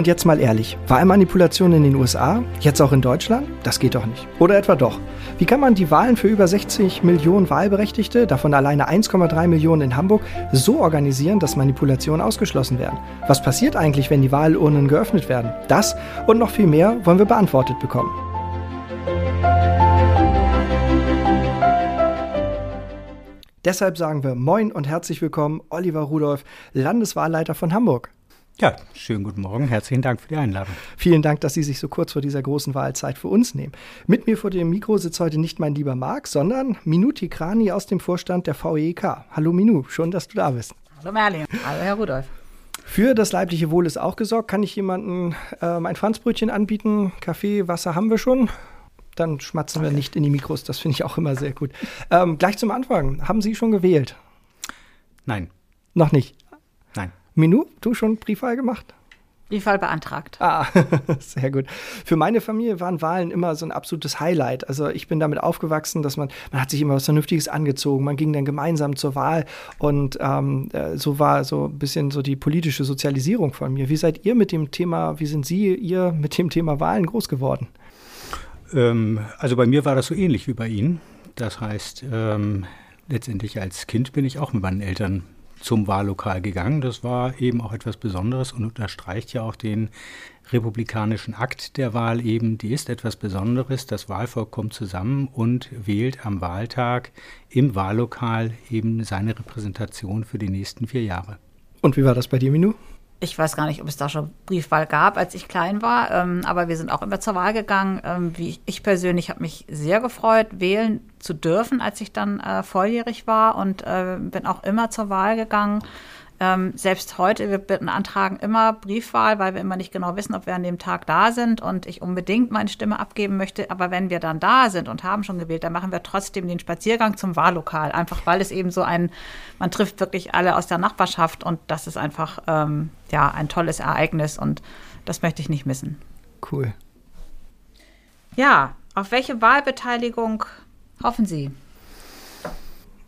Und jetzt mal ehrlich, Wahlmanipulation in den USA, jetzt auch in Deutschland? Das geht doch nicht. Oder etwa doch? Wie kann man die Wahlen für über 60 Millionen Wahlberechtigte, davon alleine 1,3 Millionen in Hamburg, so organisieren, dass Manipulationen ausgeschlossen werden? Was passiert eigentlich, wenn die Wahlurnen geöffnet werden? Das und noch viel mehr wollen wir beantwortet bekommen. Deshalb sagen wir Moin und herzlich willkommen, Oliver Rudolph, Landeswahlleiter von Hamburg. Ja, schönen guten Morgen. Herzlichen Dank für die Einladung. Vielen Dank, dass Sie sich so kurz vor dieser großen Wahlzeit für uns nehmen. Mit mir vor dem Mikro sitzt heute nicht mein lieber Marc, sondern Minu Tikrani aus dem Vorstand der VEK. Hallo Minu, schön, dass du da bist. Hallo Merlin. Hallo Herr Rudolf. Für das leibliche Wohl ist auch gesorgt. Kann ich jemandem ähm, ein Franzbrötchen anbieten? Kaffee, Wasser haben wir schon. Dann schmatzen okay. wir nicht in die Mikros. Das finde ich auch immer sehr gut. Ähm, gleich zum Anfang. Haben Sie schon gewählt? Nein. Noch nicht? Minu, du schon Briefwahl gemacht? Briefwahl beantragt. Ah, sehr gut. Für meine Familie waren Wahlen immer so ein absolutes Highlight. Also ich bin damit aufgewachsen, dass man, man hat sich immer was Vernünftiges angezogen, man ging dann gemeinsam zur Wahl und ähm, äh, so war so ein bisschen so die politische Sozialisierung von mir. Wie seid ihr mit dem Thema, wie sind Sie, ihr mit dem Thema Wahlen groß geworden? Ähm, also bei mir war das so ähnlich wie bei Ihnen. Das heißt, ähm, letztendlich als Kind bin ich auch mit meinen Eltern zum Wahllokal gegangen. Das war eben auch etwas Besonderes und unterstreicht ja auch den republikanischen Akt der Wahl eben. Die ist etwas Besonderes. Das Wahlvolk kommt zusammen und wählt am Wahltag im Wahllokal eben seine Repräsentation für die nächsten vier Jahre. Und wie war das bei dir, Minu? Ich weiß gar nicht, ob es da schon Briefwahl gab, als ich klein war, ähm, aber wir sind auch immer zur Wahl gegangen. Ähm, wie ich, ich persönlich habe mich sehr gefreut, wählen zu dürfen, als ich dann äh, volljährig war und äh, bin auch immer zur Wahl gegangen. Ähm, selbst heute, wir beantragen immer Briefwahl, weil wir immer nicht genau wissen, ob wir an dem Tag da sind und ich unbedingt meine Stimme abgeben möchte. Aber wenn wir dann da sind und haben schon gewählt, dann machen wir trotzdem den Spaziergang zum Wahllokal. Einfach weil es eben so ein, man trifft wirklich alle aus der Nachbarschaft und das ist einfach ähm, ja, ein tolles Ereignis und das möchte ich nicht missen. Cool. Ja, auf welche Wahlbeteiligung hoffen Sie?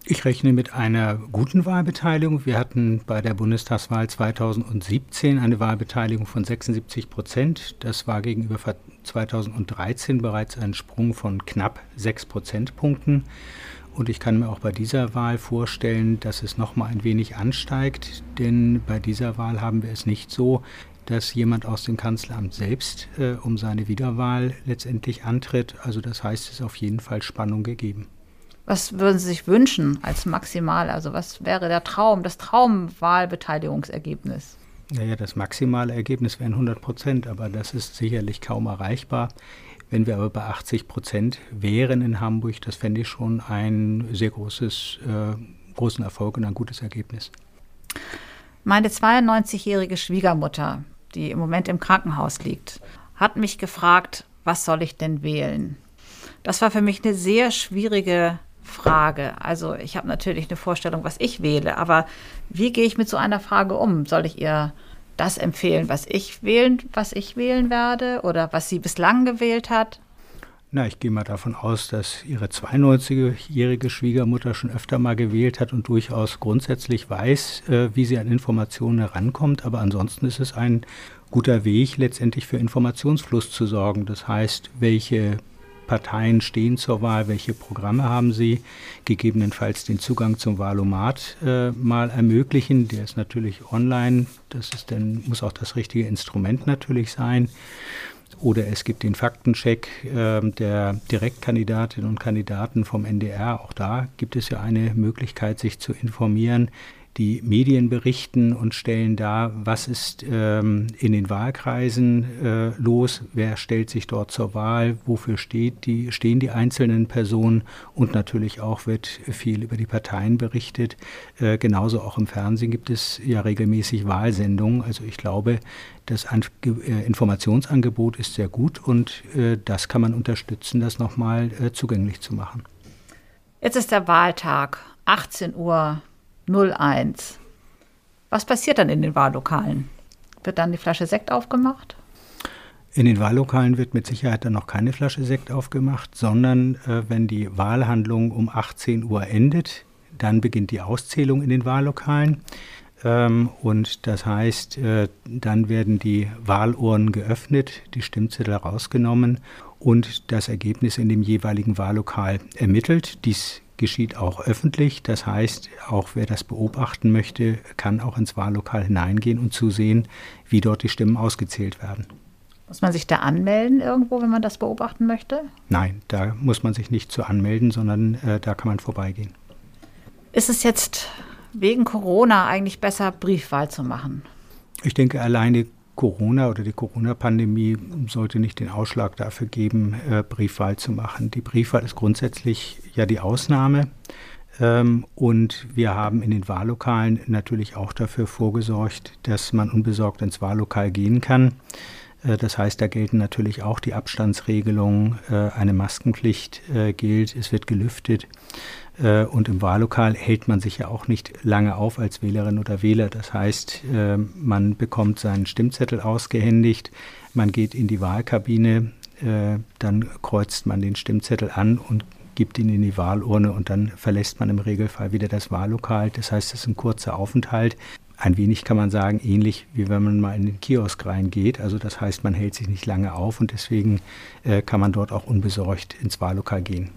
Ich rechne mit einer guten Wahlbeteiligung. Wir hatten bei der Bundestagswahl 2017 eine Wahlbeteiligung von 76 Prozent. Das war gegenüber 2013 bereits ein Sprung von knapp 6 Prozentpunkten. Und ich kann mir auch bei dieser Wahl vorstellen, dass es noch mal ein wenig ansteigt, denn bei dieser Wahl haben wir es nicht so, dass jemand aus dem Kanzleramt selbst äh, um seine Wiederwahl letztendlich antritt. Also das heißt, es ist auf jeden Fall Spannung gegeben. Was würden Sie sich wünschen als maximal? Also was wäre der Traum, das Traumwahlbeteiligungsergebnis? Naja, das maximale Ergebnis wären 100 Prozent, aber das ist sicherlich kaum erreichbar. Wenn wir aber bei 80 Prozent wären in Hamburg, das fände ich schon ein sehr großes, äh, großen Erfolg und ein gutes Ergebnis. Meine 92-jährige Schwiegermutter, die im Moment im Krankenhaus liegt, hat mich gefragt, was soll ich denn wählen? Das war für mich eine sehr schwierige Frage. Also ich habe natürlich eine Vorstellung, was ich wähle, aber wie gehe ich mit so einer Frage um? Soll ich ihr das empfehlen, was ich wählen, was ich wählen werde oder was sie bislang gewählt hat? Na, ich gehe mal davon aus, dass Ihre 92-jährige Schwiegermutter schon öfter mal gewählt hat und durchaus grundsätzlich weiß, äh, wie sie an Informationen herankommt. Aber ansonsten ist es ein guter Weg, letztendlich für Informationsfluss zu sorgen. Das heißt, welche Parteien stehen zur Wahl, welche Programme haben sie, gegebenenfalls den Zugang zum Wahlomat äh, mal ermöglichen. Der ist natürlich online, das ist dann, muss auch das richtige Instrument natürlich sein. Oder es gibt den Faktencheck äh, der Direktkandidatinnen und Kandidaten vom NDR. Auch da gibt es ja eine Möglichkeit, sich zu informieren die Medien berichten und stellen dar, was ist ähm, in den Wahlkreisen äh, los, wer stellt sich dort zur Wahl, wofür steht die, stehen die einzelnen Personen und natürlich auch wird viel über die Parteien berichtet. Äh, genauso auch im Fernsehen gibt es ja regelmäßig Wahlsendungen. Also ich glaube, das An äh, Informationsangebot ist sehr gut und äh, das kann man unterstützen, das nochmal äh, zugänglich zu machen. Jetzt ist der Wahltag, 18 Uhr 01. Was passiert dann in den Wahllokalen? Wird dann die Flasche Sekt aufgemacht? In den Wahllokalen wird mit Sicherheit dann noch keine Flasche Sekt aufgemacht, sondern äh, wenn die Wahlhandlung um 18 Uhr endet, dann beginnt die Auszählung in den Wahllokalen. Ähm, und das heißt, äh, dann werden die Wahlurnen geöffnet, die Stimmzettel rausgenommen und das Ergebnis in dem jeweiligen Wahllokal ermittelt. Dies geschieht auch öffentlich. Das heißt, auch wer das beobachten möchte, kann auch ins Wahllokal hineingehen und zusehen, wie dort die Stimmen ausgezählt werden. Muss man sich da anmelden irgendwo, wenn man das beobachten möchte? Nein, da muss man sich nicht zu anmelden, sondern äh, da kann man vorbeigehen. Ist es jetzt wegen Corona eigentlich besser, Briefwahl zu machen? Ich denke, alleine Corona oder die Corona-Pandemie sollte nicht den Ausschlag dafür geben, äh, Briefwahl zu machen. Die Briefwahl ist grundsätzlich ja die Ausnahme. Ähm, und wir haben in den Wahllokalen natürlich auch dafür vorgesorgt, dass man unbesorgt ins Wahllokal gehen kann. Äh, das heißt, da gelten natürlich auch die Abstandsregelungen, äh, eine Maskenpflicht äh, gilt, es wird gelüftet. Und im Wahllokal hält man sich ja auch nicht lange auf als Wählerin oder Wähler. Das heißt, man bekommt seinen Stimmzettel ausgehändigt, man geht in die Wahlkabine, dann kreuzt man den Stimmzettel an und gibt ihn in die Wahlurne und dann verlässt man im Regelfall wieder das Wahllokal. Das heißt, es ist ein kurzer Aufenthalt ein wenig kann man sagen, ähnlich wie wenn man mal in den Kiosk reingeht. Also das heißt, man hält sich nicht lange auf und deswegen äh, kann man dort auch unbesorgt ins Wahllokal gehen.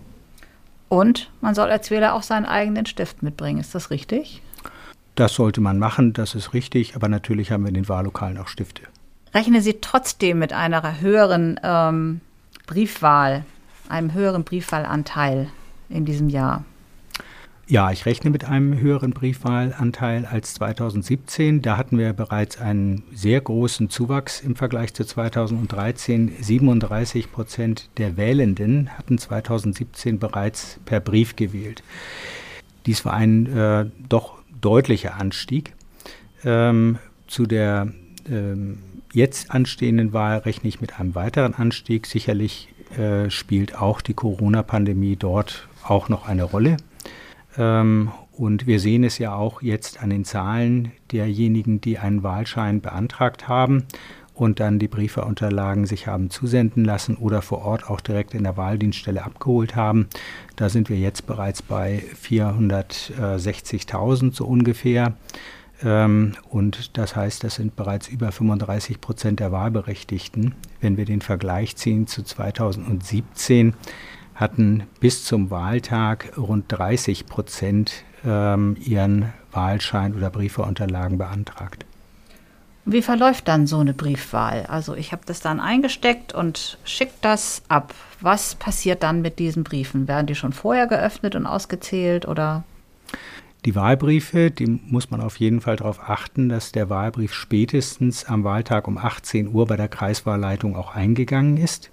Und man soll als Wähler auch seinen eigenen Stift mitbringen. Ist das richtig? Das sollte man machen, das ist richtig, aber natürlich haben wir in den Wahllokalen auch Stifte. Rechnen Sie trotzdem mit einer höheren ähm, Briefwahl, einem höheren Briefwahlanteil in diesem Jahr? Ja, ich rechne mit einem höheren Briefwahlanteil als 2017. Da hatten wir bereits einen sehr großen Zuwachs im Vergleich zu 2013. 37 Prozent der Wählenden hatten 2017 bereits per Brief gewählt. Dies war ein äh, doch deutlicher Anstieg. Ähm, zu der ähm, jetzt anstehenden Wahl rechne ich mit einem weiteren Anstieg. Sicherlich äh, spielt auch die Corona-Pandemie dort auch noch eine Rolle. Ähm, und wir sehen es ja auch jetzt an den Zahlen derjenigen, die einen Wahlschein beantragt haben und dann die Briefeunterlagen sich haben zusenden lassen oder vor Ort auch direkt in der Wahldienststelle abgeholt haben. Da sind wir jetzt bereits bei 460.000 so ungefähr. Ähm, und das heißt, das sind bereits über 35 Prozent der Wahlberechtigten. Wenn wir den Vergleich ziehen zu 2017, hatten bis zum Wahltag rund 30 Prozent ähm, ihren Wahlschein oder Briefeunterlagen beantragt. Wie verläuft dann so eine Briefwahl? Also ich habe das dann eingesteckt und schicke das ab. Was passiert dann mit diesen Briefen? Werden die schon vorher geöffnet und ausgezählt oder? Die Wahlbriefe, die muss man auf jeden Fall darauf achten, dass der Wahlbrief spätestens am Wahltag um 18 Uhr bei der Kreiswahlleitung auch eingegangen ist.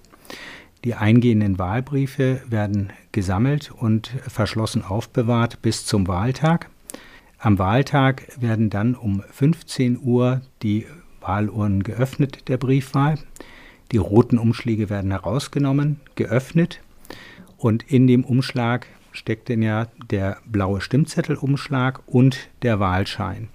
Die eingehenden Wahlbriefe werden gesammelt und verschlossen aufbewahrt bis zum Wahltag. Am Wahltag werden dann um 15 Uhr die Wahlurnen geöffnet der Briefwahl. Die roten Umschläge werden herausgenommen, geöffnet und in dem Umschlag steckt denn ja der blaue Stimmzettelumschlag und der Wahlschein.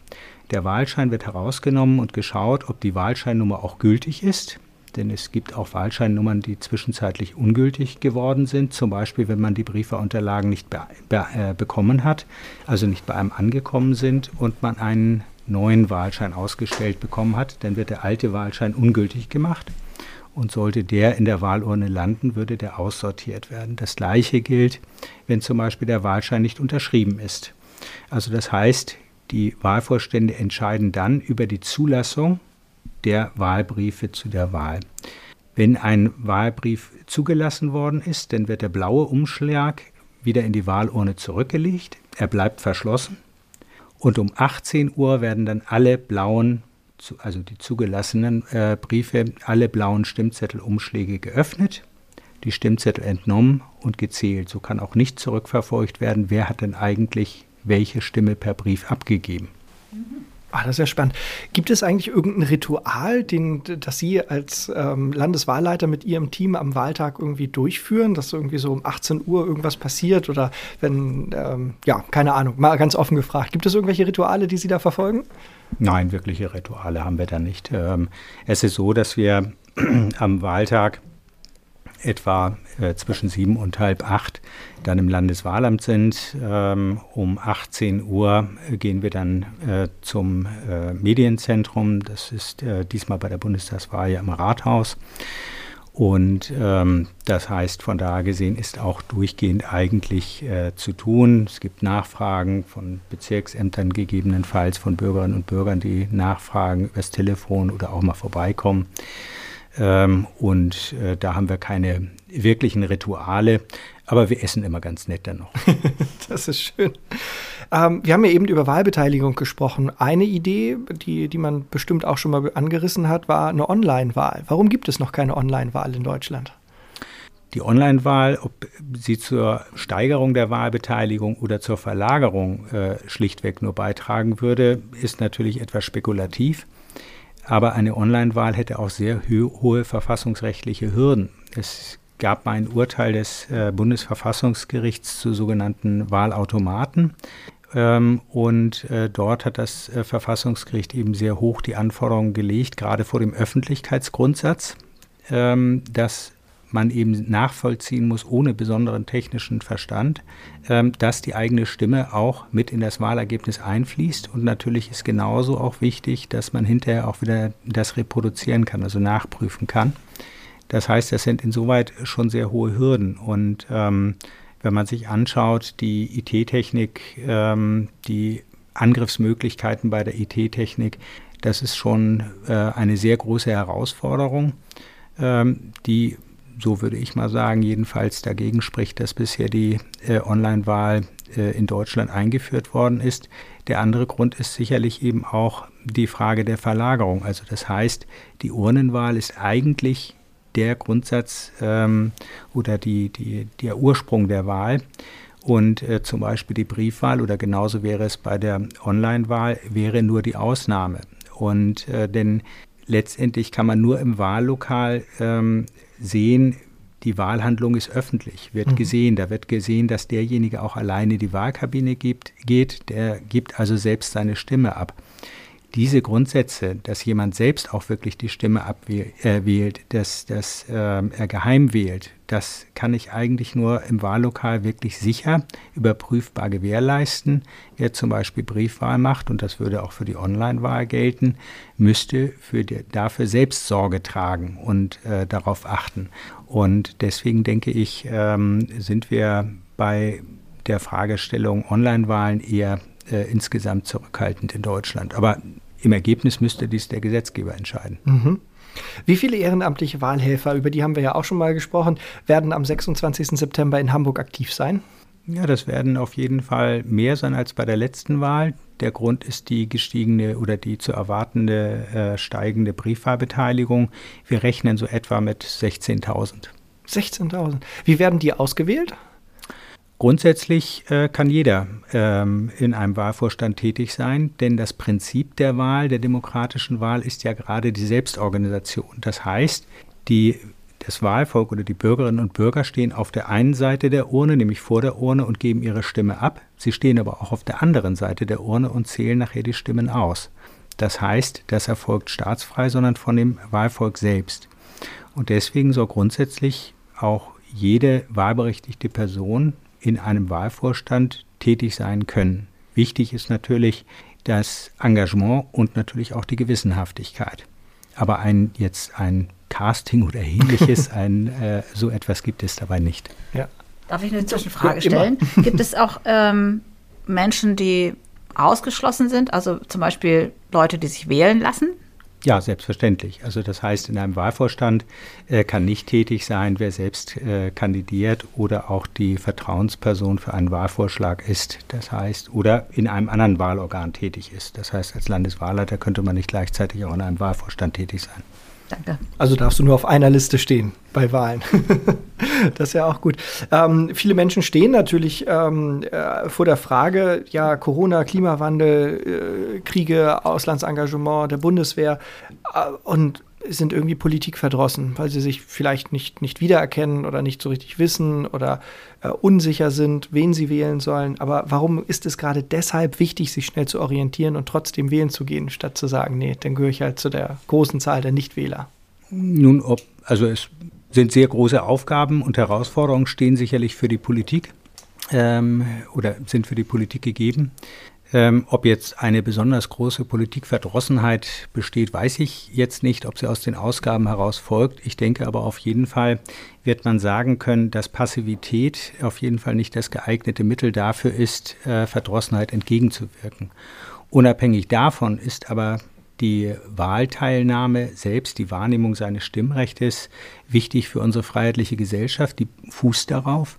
Der Wahlschein wird herausgenommen und geschaut, ob die Wahlscheinnummer auch gültig ist denn es gibt auch Wahlscheinnummern, die zwischenzeitlich ungültig geworden sind. Zum Beispiel, wenn man die Briefeunterlagen nicht be be äh, bekommen hat, also nicht bei einem angekommen sind und man einen neuen Wahlschein ausgestellt bekommen hat, dann wird der alte Wahlschein ungültig gemacht. Und sollte der in der Wahlurne landen, würde der aussortiert werden. Das gleiche gilt, wenn zum Beispiel der Wahlschein nicht unterschrieben ist. Also das heißt, die Wahlvorstände entscheiden dann über die Zulassung der Wahlbriefe zu der Wahl. Wenn ein Wahlbrief zugelassen worden ist, dann wird der blaue Umschlag wieder in die Wahlurne zurückgelegt. Er bleibt verschlossen. Und um 18 Uhr werden dann alle blauen, also die zugelassenen äh, Briefe, alle blauen Stimmzettelumschläge geöffnet, die Stimmzettel entnommen und gezählt. So kann auch nicht zurückverfolgt werden, wer hat denn eigentlich welche Stimme per Brief abgegeben. Mhm. Ah, das ist ja spannend. Gibt es eigentlich irgendein Ritual, den, das Sie als ähm, Landeswahlleiter mit Ihrem Team am Wahltag irgendwie durchführen, dass irgendwie so um 18 Uhr irgendwas passiert oder wenn, ähm, ja, keine Ahnung, mal ganz offen gefragt. Gibt es irgendwelche Rituale, die Sie da verfolgen? Nein, wirkliche Rituale haben wir da nicht. Ähm, es ist so, dass wir am Wahltag etwa äh, zwischen sieben und halb acht dann im Landeswahlamt sind. Ähm, um 18 Uhr gehen wir dann äh, zum äh, Medienzentrum. Das ist äh, diesmal bei der Bundestagswahl ja im Rathaus. Und ähm, das heißt, von daher gesehen ist auch durchgehend eigentlich äh, zu tun. Es gibt Nachfragen von Bezirksämtern gegebenenfalls, von Bürgerinnen und Bürgern, die nachfragen übers Telefon oder auch mal vorbeikommen. Ähm, und äh, da haben wir keine wirklichen Rituale, aber wir essen immer ganz nett dann noch. das ist schön. Ähm, wir haben ja eben über Wahlbeteiligung gesprochen. Eine Idee, die, die man bestimmt auch schon mal angerissen hat, war eine Online-Wahl. Warum gibt es noch keine Online-Wahl in Deutschland? Die Online-Wahl, ob sie zur Steigerung der Wahlbeteiligung oder zur Verlagerung äh, schlichtweg nur beitragen würde, ist natürlich etwas spekulativ. Aber eine Online-Wahl hätte auch sehr hohe verfassungsrechtliche Hürden. Es gab mal ein Urteil des äh, Bundesverfassungsgerichts zu sogenannten Wahlautomaten. Ähm, und äh, dort hat das äh, Verfassungsgericht eben sehr hoch die Anforderungen gelegt, gerade vor dem Öffentlichkeitsgrundsatz, ähm, dass man eben nachvollziehen muss, ohne besonderen technischen Verstand, ähm, dass die eigene Stimme auch mit in das Wahlergebnis einfließt. Und natürlich ist genauso auch wichtig, dass man hinterher auch wieder das reproduzieren kann, also nachprüfen kann. Das heißt, das sind insoweit schon sehr hohe Hürden. Und ähm, wenn man sich anschaut, die IT-Technik, ähm, die Angriffsmöglichkeiten bei der IT-Technik, das ist schon äh, eine sehr große Herausforderung, ähm, die, so würde ich mal sagen, jedenfalls dagegen spricht, dass bisher die äh, Online-Wahl äh, in Deutschland eingeführt worden ist. Der andere Grund ist sicherlich eben auch die Frage der Verlagerung. Also das heißt, die Urnenwahl ist eigentlich der Grundsatz ähm, oder die, die, der Ursprung der Wahl. Und äh, zum Beispiel die Briefwahl oder genauso wäre es bei der Online-Wahl, wäre nur die Ausnahme. Und äh, denn letztendlich kann man nur im Wahllokal ähm, sehen, die Wahlhandlung ist öffentlich, wird mhm. gesehen. Da wird gesehen, dass derjenige auch alleine die Wahlkabine gibt, geht, der gibt also selbst seine Stimme ab diese Grundsätze, dass jemand selbst auch wirklich die Stimme abwählt, äh, dass, dass äh, er geheim wählt, das kann ich eigentlich nur im Wahllokal wirklich sicher überprüfbar gewährleisten. Wer zum Beispiel Briefwahl macht, und das würde auch für die Online-Wahl gelten, müsste für die, dafür selbst Sorge tragen und äh, darauf achten. Und deswegen denke ich, ähm, sind wir bei der Fragestellung Online-Wahlen eher äh, insgesamt zurückhaltend in Deutschland. Aber im Ergebnis müsste dies der Gesetzgeber entscheiden. Mhm. Wie viele ehrenamtliche Wahlhelfer, über die haben wir ja auch schon mal gesprochen, werden am 26. September in Hamburg aktiv sein? Ja, das werden auf jeden Fall mehr sein als bei der letzten Wahl. Der Grund ist die gestiegene oder die zu erwartende äh, steigende Briefwahlbeteiligung. Wir rechnen so etwa mit 16.000. 16.000. Wie werden die ausgewählt? Grundsätzlich äh, kann jeder ähm, in einem Wahlvorstand tätig sein, denn das Prinzip der Wahl, der demokratischen Wahl, ist ja gerade die Selbstorganisation. Das heißt, die, das Wahlvolk oder die Bürgerinnen und Bürger stehen auf der einen Seite der Urne, nämlich vor der Urne, und geben ihre Stimme ab. Sie stehen aber auch auf der anderen Seite der Urne und zählen nachher die Stimmen aus. Das heißt, das erfolgt staatsfrei, sondern von dem Wahlvolk selbst. Und deswegen soll grundsätzlich auch jede wahlberechtigte Person in einem Wahlvorstand tätig sein können. Wichtig ist natürlich das Engagement und natürlich auch die Gewissenhaftigkeit. Aber ein jetzt ein Casting oder ähnliches, ein, äh, so etwas gibt es dabei nicht. Ja. Darf ich eine Zwischenfrage stellen? Gibt es auch ähm, Menschen, die ausgeschlossen sind, also zum Beispiel Leute, die sich wählen lassen? Ja, selbstverständlich. Also das heißt, in einem Wahlvorstand äh, kann nicht tätig sein, wer selbst äh, kandidiert oder auch die Vertrauensperson für einen Wahlvorschlag ist. Das heißt, oder in einem anderen Wahlorgan tätig ist. Das heißt, als Landeswahlleiter könnte man nicht gleichzeitig auch in einem Wahlvorstand tätig sein. Danke. Also darfst du nur auf einer Liste stehen bei Wahlen. das ist ja auch gut. Ähm, viele Menschen stehen natürlich ähm, äh, vor der Frage, ja, Corona, Klimawandel, äh, Kriege, Auslandsengagement der Bundeswehr äh, und sind irgendwie politikverdrossen, weil sie sich vielleicht nicht, nicht wiedererkennen oder nicht so richtig wissen oder äh, unsicher sind, wen sie wählen sollen. Aber warum ist es gerade deshalb wichtig, sich schnell zu orientieren und trotzdem wählen zu gehen, statt zu sagen, nee, dann gehöre ich halt zu der großen Zahl der Nichtwähler? Nun, ob, also es sind sehr große Aufgaben und Herausforderungen stehen sicherlich für die Politik ähm, oder sind für die Politik gegeben. Ähm, ob jetzt eine besonders große Politikverdrossenheit besteht, weiß ich jetzt nicht, ob sie aus den Ausgaben heraus folgt. Ich denke aber auf jeden Fall wird man sagen können, dass Passivität auf jeden Fall nicht das geeignete Mittel dafür ist, äh, Verdrossenheit entgegenzuwirken. Unabhängig davon ist aber die Wahlteilnahme selbst, die Wahrnehmung seines Stimmrechts wichtig für unsere freiheitliche Gesellschaft, die fußt darauf.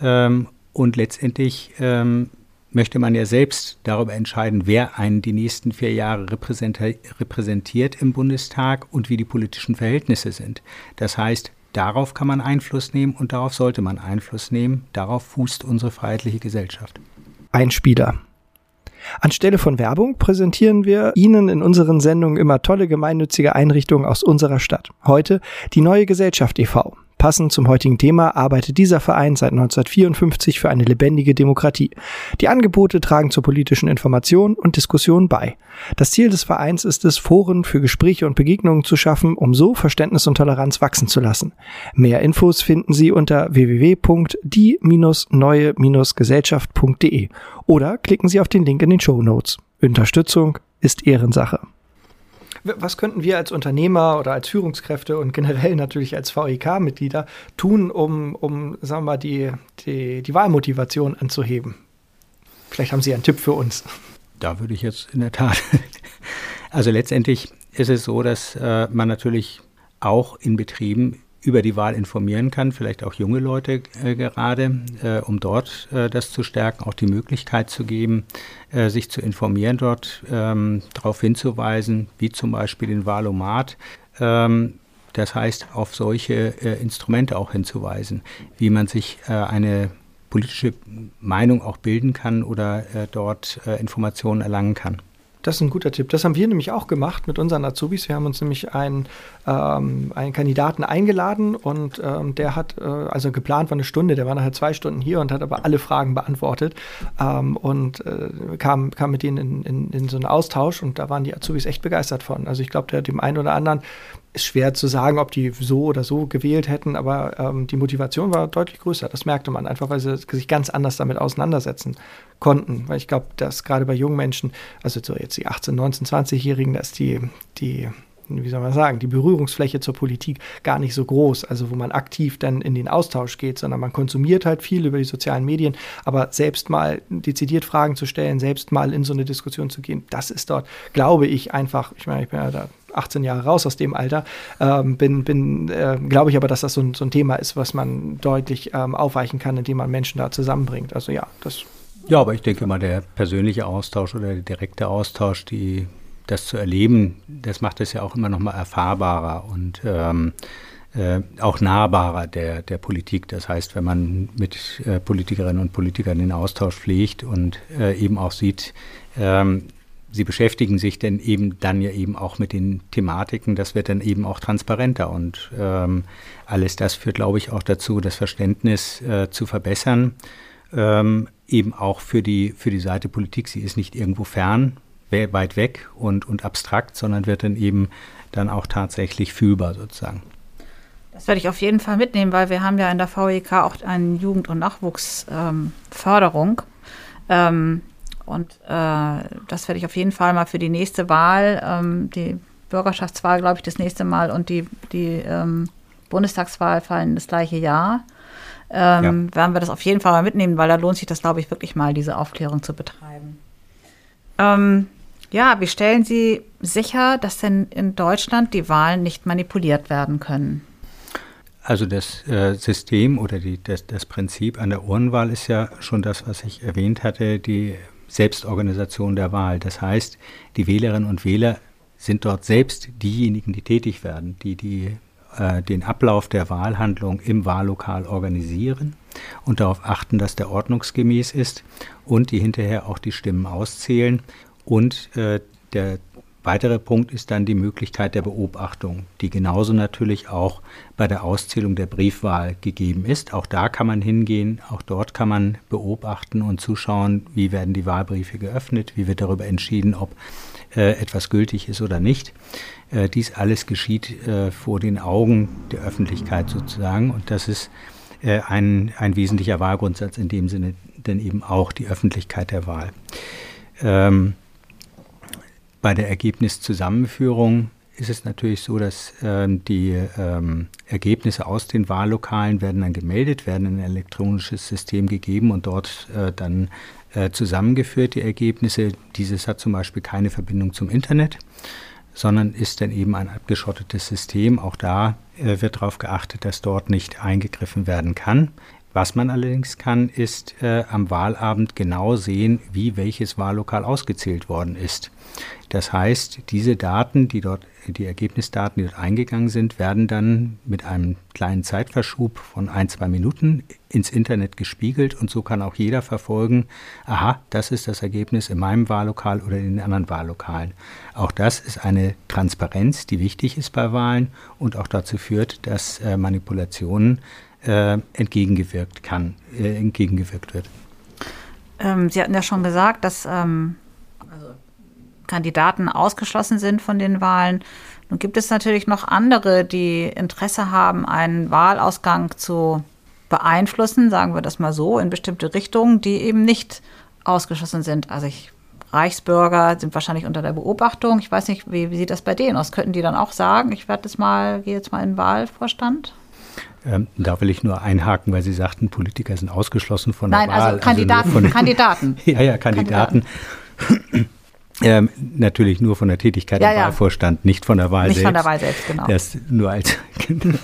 Ähm, und letztendlich ähm, möchte man ja selbst darüber entscheiden, wer einen die nächsten vier Jahre repräsentiert im Bundestag und wie die politischen Verhältnisse sind. Das heißt, darauf kann man Einfluss nehmen und darauf sollte man Einfluss nehmen. Darauf fußt unsere freiheitliche Gesellschaft. Ein Spieler. Anstelle von Werbung präsentieren wir Ihnen in unseren Sendungen immer tolle gemeinnützige Einrichtungen aus unserer Stadt. Heute die Neue Gesellschaft e.V. Passend zum heutigen Thema arbeitet dieser Verein seit 1954 für eine lebendige Demokratie. Die Angebote tragen zur politischen Information und Diskussion bei. Das Ziel des Vereins ist es, Foren für Gespräche und Begegnungen zu schaffen, um so Verständnis und Toleranz wachsen zu lassen. Mehr Infos finden Sie unter www.die-neue-gesellschaft.de oder klicken Sie auf den Link in den Show Notes. Unterstützung ist Ehrensache was könnten wir als Unternehmer oder als Führungskräfte und generell natürlich als VEK-Mitglieder tun, um, um sagen wir mal, die, die, die Wahlmotivation anzuheben? Vielleicht haben Sie einen Tipp für uns. Da würde ich jetzt in der Tat. Also letztendlich ist es so, dass äh, man natürlich auch in Betrieben über die Wahl informieren kann, vielleicht auch junge Leute äh, gerade, äh, um dort äh, das zu stärken, auch die Möglichkeit zu geben, äh, sich zu informieren, dort ähm, darauf hinzuweisen, wie zum Beispiel den Wahlomat. Ähm, das heißt, auf solche äh, Instrumente auch hinzuweisen, wie man sich äh, eine politische Meinung auch bilden kann oder dort Informationen erlangen kann. Das ist ein guter Tipp. Das haben wir nämlich auch gemacht mit unseren Azubis. Wir haben uns nämlich einen, ähm, einen Kandidaten eingeladen und ähm, der hat, äh, also geplant war eine Stunde, der war nachher zwei Stunden hier und hat aber alle Fragen beantwortet ähm, und äh, kam, kam mit denen in, in, in so einen Austausch und da waren die Azubis echt begeistert von. Also ich glaube, der dem einen oder anderen ist schwer zu sagen, ob die so oder so gewählt hätten, aber ähm, die Motivation war deutlich größer. Das merkte man einfach, weil sie sich ganz anders damit auseinandersetzen konnten. Weil ich glaube, dass gerade bei jungen Menschen, also so jetzt die 18, 19, 20-Jährigen, dass die, die wie soll man sagen, die Berührungsfläche zur Politik gar nicht so groß, also wo man aktiv dann in den Austausch geht, sondern man konsumiert halt viel über die sozialen Medien, aber selbst mal dezidiert Fragen zu stellen, selbst mal in so eine Diskussion zu gehen, das ist dort, glaube ich, einfach, ich meine, ich bin ja da 18 Jahre raus aus dem Alter, ähm, bin, bin äh, glaube ich aber, dass das so ein, so ein, Thema ist, was man deutlich ähm, aufweichen kann, indem man Menschen da zusammenbringt. Also ja, das. Ja, aber ich denke mal, der persönliche Austausch oder der direkte Austausch, die, das zu erleben, das macht es ja auch immer noch mal erfahrbarer und ähm, äh, auch nahbarer der, der Politik. Das heißt, wenn man mit äh, Politikerinnen und Politikern den Austausch pflegt und äh, eben auch sieht, ähm, sie beschäftigen sich denn eben dann ja eben auch mit den Thematiken. Das wird dann eben auch transparenter und ähm, alles das führt, glaube ich, auch dazu, das Verständnis äh, zu verbessern. Ähm, eben auch für die, für die Seite Politik. Sie ist nicht irgendwo fern, weit weg und, und abstrakt, sondern wird dann eben dann auch tatsächlich fühlbar sozusagen. Das werde ich auf jeden Fall mitnehmen, weil wir haben ja in der VEK auch eine Jugend- und Nachwuchsförderung. Ähm, und äh, das werde ich auf jeden Fall mal für die nächste Wahl, ähm, die Bürgerschaftswahl, glaube ich, das nächste Mal und die, die ähm, Bundestagswahl fallen das gleiche Jahr. Ähm, ja. Werden wir das auf jeden Fall mal mitnehmen, weil da lohnt sich das, glaube ich, wirklich mal, diese Aufklärung zu betreiben. Ähm, ja, wie stellen Sie sicher, dass denn in Deutschland die Wahlen nicht manipuliert werden können? Also das äh, System oder die, das, das Prinzip an der Urnwahl ist ja schon das, was ich erwähnt hatte, die Selbstorganisation der Wahl. Das heißt, die Wählerinnen und Wähler sind dort selbst diejenigen, die tätig werden, die, die äh, den Ablauf der Wahlhandlung im Wahllokal organisieren und darauf achten, dass der ordnungsgemäß ist und die hinterher auch die Stimmen auszählen und äh, der weiterer Punkt ist dann die Möglichkeit der Beobachtung, die genauso natürlich auch bei der Auszählung der Briefwahl gegeben ist. Auch da kann man hingehen, auch dort kann man beobachten und zuschauen, wie werden die Wahlbriefe geöffnet, wie wird darüber entschieden, ob äh, etwas gültig ist oder nicht. Äh, dies alles geschieht äh, vor den Augen der Öffentlichkeit sozusagen und das ist ein, ein wesentlicher Wahlgrundsatz in dem Sinne, denn eben auch die Öffentlichkeit der Wahl. Ähm, bei der Ergebniszusammenführung ist es natürlich so, dass ähm, die ähm, Ergebnisse aus den Wahllokalen werden dann gemeldet, werden in ein elektronisches System gegeben und dort äh, dann äh, zusammengeführt, die Ergebnisse. Dieses hat zum Beispiel keine Verbindung zum Internet, sondern ist dann eben ein abgeschottetes System. Auch da äh, wird darauf geachtet, dass dort nicht eingegriffen werden kann. Was man allerdings kann, ist äh, am Wahlabend genau sehen, wie welches Wahllokal ausgezählt worden ist. Das heißt, diese Daten, die dort, die Ergebnisdaten, die dort eingegangen sind, werden dann mit einem kleinen Zeitverschub von ein, zwei Minuten ins Internet gespiegelt und so kann auch jeder verfolgen, aha, das ist das Ergebnis in meinem Wahllokal oder in den anderen Wahllokalen. Auch das ist eine Transparenz, die wichtig ist bei Wahlen und auch dazu führt, dass äh, Manipulationen äh, entgegengewirkt kann, äh, entgegengewirkt wird. Ähm, Sie hatten ja schon gesagt, dass ähm, also Kandidaten ausgeschlossen sind von den Wahlen. Nun gibt es natürlich noch andere, die Interesse haben, einen Wahlausgang zu beeinflussen, sagen wir das mal so, in bestimmte Richtungen, die eben nicht ausgeschlossen sind. Also ich, Reichsbürger sind wahrscheinlich unter der Beobachtung. Ich weiß nicht, wie, wie sieht das bei denen aus? Könnten die dann auch sagen, ich werde jetzt mal, gehe jetzt mal in den Wahlvorstand? Ähm, da will ich nur einhaken, weil Sie sagten, Politiker sind ausgeschlossen von Nein, der Wahl. also Kandidaten. Also Kandidaten. ja, ja, Kandidaten. Kandidaten. Ähm, natürlich nur von der Tätigkeit ja, im ja. Wahlvorstand, nicht von der Wahl nicht selbst. Nicht von der Wahl selbst, genau. Das nur als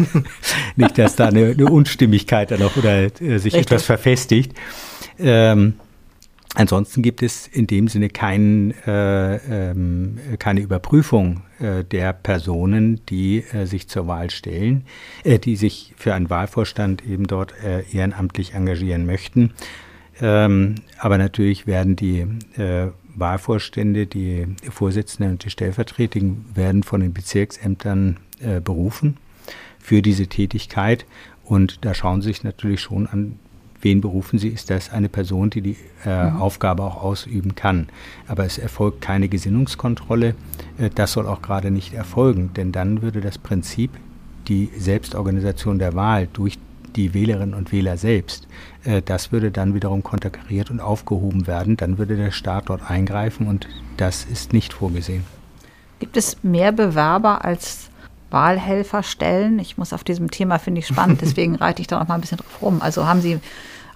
nicht, dass da eine, eine, Unstimmigkeit dann noch oder äh, sich Richtig. etwas verfestigt. Ähm, Ansonsten gibt es in dem Sinne kein, äh, ähm, keine Überprüfung äh, der Personen, die äh, sich zur Wahl stellen, äh, die sich für einen Wahlvorstand eben dort äh, ehrenamtlich engagieren möchten. Ähm, aber natürlich werden die äh, Wahlvorstände, die Vorsitzenden und die Stellvertretenden werden von den Bezirksämtern berufen für diese Tätigkeit. Und da schauen Sie sich natürlich schon an, wen berufen Sie, ist das eine Person, die die äh, mhm. Aufgabe auch ausüben kann. Aber es erfolgt keine Gesinnungskontrolle. Äh, das soll auch gerade nicht erfolgen, denn dann würde das Prinzip, die Selbstorganisation der Wahl durch die Wählerinnen und Wähler selbst, äh, das würde dann wiederum konterkariert und aufgehoben werden. Dann würde der Staat dort eingreifen und das ist nicht vorgesehen. Gibt es mehr Bewerber als Wahlhelfer stellen? Ich muss auf diesem Thema, finde ich spannend, deswegen reite ich da noch mal ein bisschen drauf rum. Also haben Sie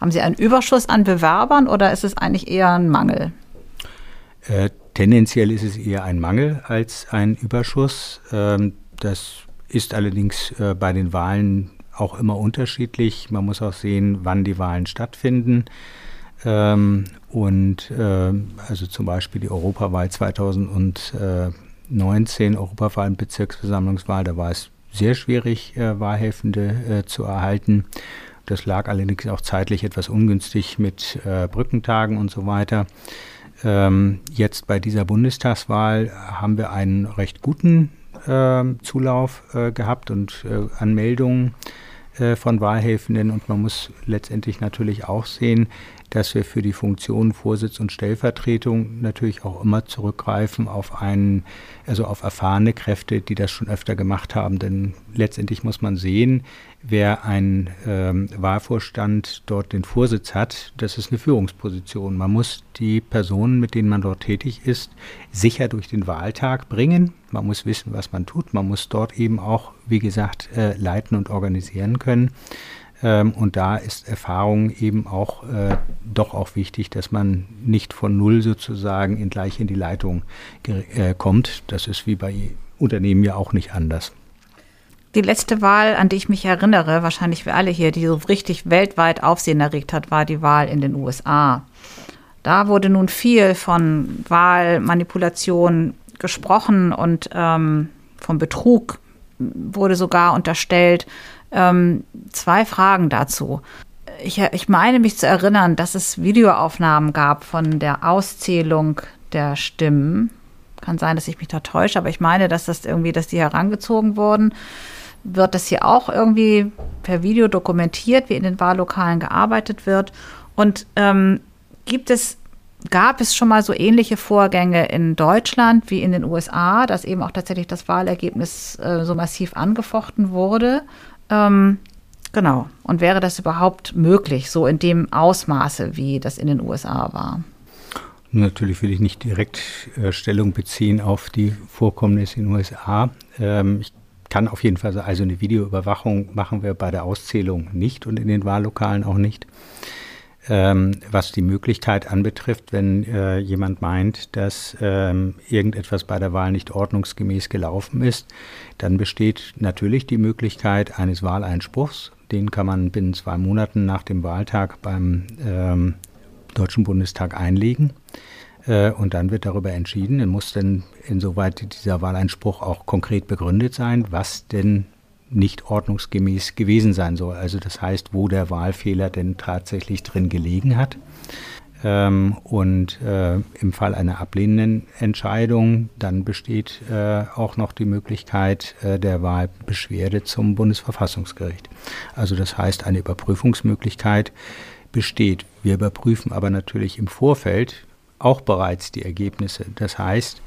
haben Sie einen Überschuss an Bewerbern oder ist es eigentlich eher ein Mangel? Äh, tendenziell ist es eher ein Mangel als ein Überschuss. Ähm, das ist allerdings äh, bei den Wahlen auch immer unterschiedlich. Man muss auch sehen, wann die Wahlen stattfinden. Ähm, und äh, also zum Beispiel die Europawahl 2019, Europawahl und Bezirksversammlungswahl, da war es sehr schwierig, äh, Wahlhelfende äh, zu erhalten. Das lag allerdings auch zeitlich etwas ungünstig mit äh, Brückentagen und so weiter. Ähm, jetzt bei dieser Bundestagswahl haben wir einen recht guten äh, Zulauf äh, gehabt und äh, Anmeldungen äh, von Wahlhelfenden. Und man muss letztendlich natürlich auch sehen, dass wir für die Funktion Vorsitz und Stellvertretung natürlich auch immer zurückgreifen auf einen, also auf erfahrene Kräfte, die das schon öfter gemacht haben. Denn letztendlich muss man sehen, wer ein ähm, Wahlvorstand dort den Vorsitz hat, das ist eine Führungsposition. Man muss die Personen, mit denen man dort tätig ist, sicher durch den Wahltag bringen. Man muss wissen, was man tut. Man muss dort eben auch, wie gesagt, äh, leiten und organisieren können. Ähm, und da ist Erfahrung eben auch äh, doch auch wichtig, dass man nicht von null sozusagen in gleich in die Leitung äh, kommt. Das ist wie bei Unternehmen ja auch nicht anders. Die letzte Wahl, an die ich mich erinnere, wahrscheinlich für alle hier, die so richtig weltweit Aufsehen erregt hat, war die Wahl in den USA. Da wurde nun viel von Wahlmanipulation gesprochen und ähm, vom Betrug wurde sogar unterstellt. Ähm, zwei Fragen dazu. Ich, ich meine mich zu erinnern, dass es Videoaufnahmen gab von der Auszählung der Stimmen. Kann sein, dass ich mich da täusche, aber ich meine, dass das irgendwie, dass die herangezogen wurden. Wird das hier auch irgendwie per Video dokumentiert, wie in den Wahllokalen gearbeitet wird? Und ähm, gibt es gab es schon mal so ähnliche Vorgänge in Deutschland wie in den USA, dass eben auch tatsächlich das Wahlergebnis äh, so massiv angefochten wurde. Ähm, genau. Und wäre das überhaupt möglich, so in dem Ausmaße, wie das in den USA war? Natürlich will ich nicht direkt äh, Stellung beziehen auf die Vorkommnisse in den USA. Ähm, ich kann auf jeden Fall sagen, also eine Videoüberwachung machen wir bei der Auszählung nicht und in den Wahllokalen auch nicht ähm, was die Möglichkeit anbetrifft, wenn äh, jemand meint, dass ähm, irgendetwas bei der Wahl nicht ordnungsgemäß gelaufen ist, dann besteht natürlich die Möglichkeit eines Wahleinspruchs. Den kann man binnen zwei Monaten nach dem Wahltag beim ähm, Deutschen Bundestag einlegen. Äh, und dann wird darüber entschieden. Dann muss dann insoweit dieser Wahleinspruch auch konkret begründet sein, was denn nicht ordnungsgemäß gewesen sein soll. Also das heißt, wo der Wahlfehler denn tatsächlich drin gelegen hat. Ähm, und äh, im Fall einer ablehnenden Entscheidung, dann besteht äh, auch noch die Möglichkeit äh, der Wahlbeschwerde zum Bundesverfassungsgericht. Also das heißt, eine Überprüfungsmöglichkeit besteht. Wir überprüfen aber natürlich im Vorfeld auch bereits die Ergebnisse. Das heißt,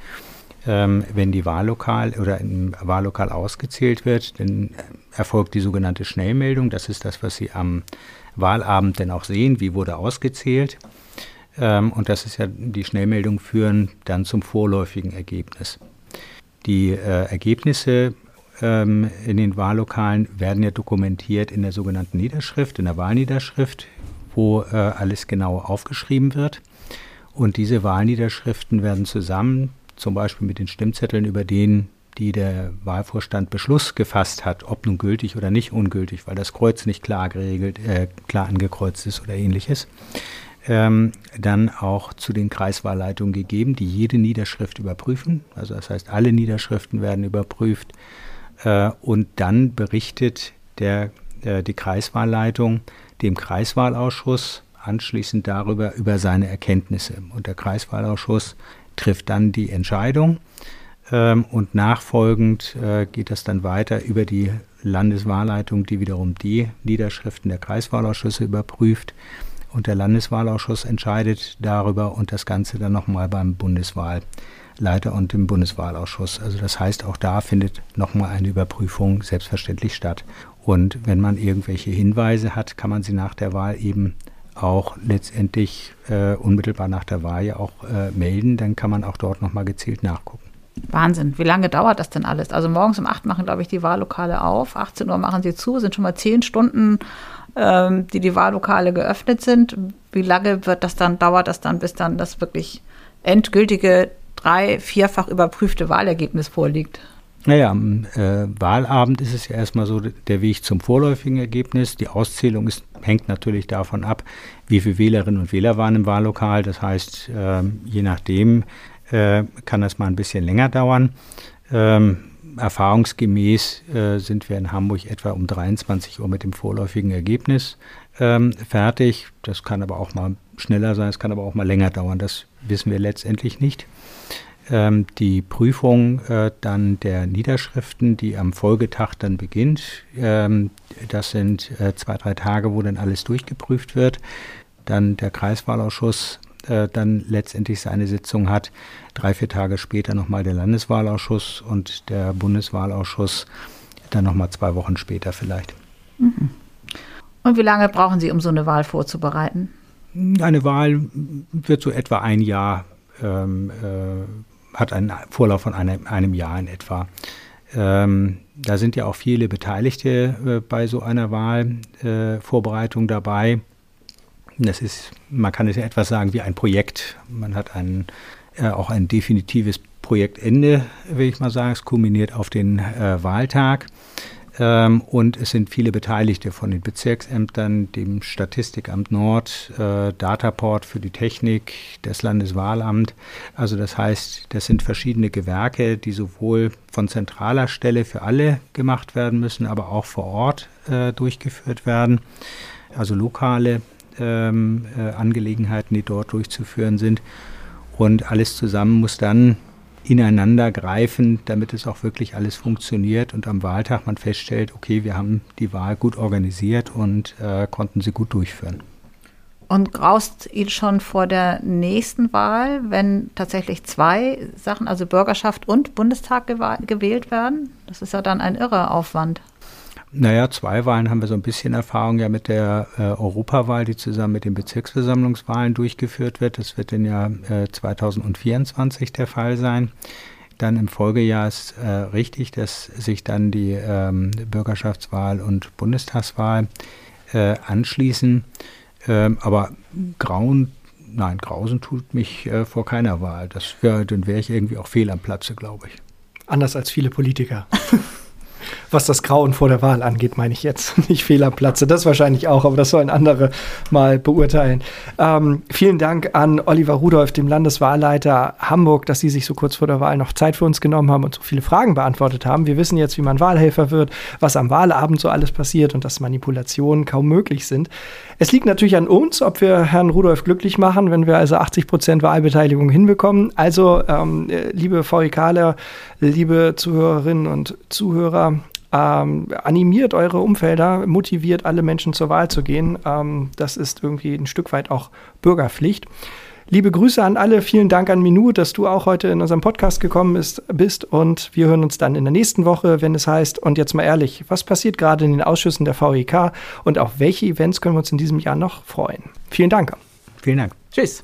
ähm, wenn die Wahllokal oder im Wahllokal ausgezählt wird, dann erfolgt die sogenannte Schnellmeldung. Das ist das, was Sie am Wahlabend dann auch sehen, wie wurde ausgezählt. Ähm, und das ist ja die Schnellmeldung führen dann zum vorläufigen Ergebnis. Die äh, Ergebnisse ähm, in den Wahllokalen werden ja dokumentiert in der sogenannten Niederschrift, in der Wahlniederschrift, wo äh, alles genau aufgeschrieben wird. Und diese Wahlniederschriften werden zusammen zum Beispiel mit den Stimmzetteln, über denen die der Wahlvorstand Beschluss gefasst hat, ob nun gültig oder nicht ungültig, weil das Kreuz nicht klar geregelt, äh, klar angekreuzt ist oder ähnliches, ähm, dann auch zu den Kreiswahlleitungen gegeben, die jede Niederschrift überprüfen. Also das heißt, alle Niederschriften werden überprüft äh, und dann berichtet der, äh, die Kreiswahlleitung dem Kreiswahlausschuss anschließend darüber über seine Erkenntnisse. Und der Kreiswahlausschuss trifft dann die Entscheidung ähm, und nachfolgend äh, geht das dann weiter über die Landeswahlleitung, die wiederum die Niederschriften der Kreiswahlausschüsse überprüft. Und der Landeswahlausschuss entscheidet darüber und das Ganze dann nochmal beim Bundeswahlleiter und im Bundeswahlausschuss. Also das heißt, auch da findet nochmal eine Überprüfung selbstverständlich statt. Und wenn man irgendwelche Hinweise hat, kann man sie nach der Wahl eben auch letztendlich äh, unmittelbar nach der Wahl ja auch äh, melden, dann kann man auch dort nochmal gezielt nachgucken. Wahnsinn. Wie lange dauert das denn alles? Also morgens um 8 machen, glaube ich, die Wahllokale auf. 18 Uhr machen sie zu, sind schon mal 10 Stunden, ähm, die die Wahllokale geöffnet sind. Wie lange wird das dann, dauert das dann, bis dann das wirklich endgültige, drei-, vierfach überprüfte Wahlergebnis vorliegt? Naja, am äh, Wahlabend ist es ja erstmal so der Weg zum vorläufigen Ergebnis. Die Auszählung ist, hängt natürlich davon ab, wie viele Wählerinnen und Wähler waren im Wahllokal. Das heißt, äh, je nachdem äh, kann das mal ein bisschen länger dauern. Ähm, erfahrungsgemäß äh, sind wir in Hamburg etwa um 23 Uhr mit dem vorläufigen Ergebnis ähm, fertig. Das kann aber auch mal schneller sein, es kann aber auch mal länger dauern. Das wissen wir letztendlich nicht ähm, die Prüfung äh, dann der Niederschriften, die am Folgetag dann beginnt. Ähm, das sind äh, zwei, drei Tage, wo dann alles durchgeprüft wird. Dann der Kreiswahlausschuss äh, dann letztendlich seine Sitzung hat. Drei, vier Tage später nochmal der Landeswahlausschuss und der Bundeswahlausschuss dann nochmal zwei Wochen später vielleicht. Mhm. Und wie lange brauchen Sie, um so eine Wahl vorzubereiten? Eine Wahl wird so etwa ein Jahr ähm, äh, hat einen Vorlauf von einem, einem Jahr in etwa. Ähm, da sind ja auch viele Beteiligte äh, bei so einer Wahlvorbereitung äh, dabei. Das ist, man kann es ja etwas sagen wie ein Projekt. Man hat ein, äh, auch ein definitives Projektende, will ich mal sagen. Es kulminiert auf den äh, Wahltag. Ähm, und es sind viele Beteiligte von den Bezirksämtern, dem Statistikamt Nord, äh, Dataport für die Technik, das Landeswahlamt. Also das heißt, das sind verschiedene Gewerke, die sowohl von zentraler Stelle für alle gemacht werden müssen, aber auch vor Ort äh, durchgeführt werden. Also lokale ähm, äh, Angelegenheiten, die dort durchzuführen sind. Und alles zusammen muss dann ineinander greifen, damit es auch wirklich alles funktioniert und am Wahltag man feststellt, okay, wir haben die Wahl gut organisiert und äh, konnten sie gut durchführen. Und graust ihn schon vor der nächsten Wahl, wenn tatsächlich zwei Sachen, also Bürgerschaft und Bundestag gewählt werden? Das ist ja dann ein irrer Aufwand. Naja, zwei Wahlen haben wir so ein bisschen Erfahrung ja mit der äh, Europawahl, die zusammen mit den Bezirksversammlungswahlen durchgeführt wird. Das wird im Jahr äh, 2024 der Fall sein. Dann im Folgejahr ist äh, richtig, dass sich dann die ähm, Bürgerschaftswahl und Bundestagswahl äh, anschließen. Ähm, aber Grauen, nein, Grausen tut mich äh, vor keiner Wahl. Das wär, dann wäre ich irgendwie auch fehl am Platze, glaube ich. Anders als viele Politiker. was das Grauen vor der Wahl angeht, meine ich jetzt. Nicht fehl am Platze, das wahrscheinlich auch, aber das sollen andere mal beurteilen. Ähm, vielen Dank an Oliver Rudolph, dem Landeswahlleiter Hamburg, dass Sie sich so kurz vor der Wahl noch Zeit für uns genommen haben und so viele Fragen beantwortet haben. Wir wissen jetzt, wie man Wahlhelfer wird, was am Wahlabend so alles passiert und dass Manipulationen kaum möglich sind. Es liegt natürlich an uns, ob wir Herrn Rudolph glücklich machen, wenn wir also 80 Prozent Wahlbeteiligung hinbekommen. Also, ähm, liebe VEKler, liebe Zuhörerinnen und Zuhörer, ähm, animiert eure Umfelder, motiviert alle Menschen zur Wahl zu gehen. Ähm, das ist irgendwie ein Stück weit auch Bürgerpflicht. Liebe Grüße an alle. Vielen Dank an Minu, dass du auch heute in unserem Podcast gekommen bist, bist. Und wir hören uns dann in der nächsten Woche, wenn es heißt, und jetzt mal ehrlich, was passiert gerade in den Ausschüssen der VEK und auf welche Events können wir uns in diesem Jahr noch freuen? Vielen Dank. Vielen Dank. Tschüss.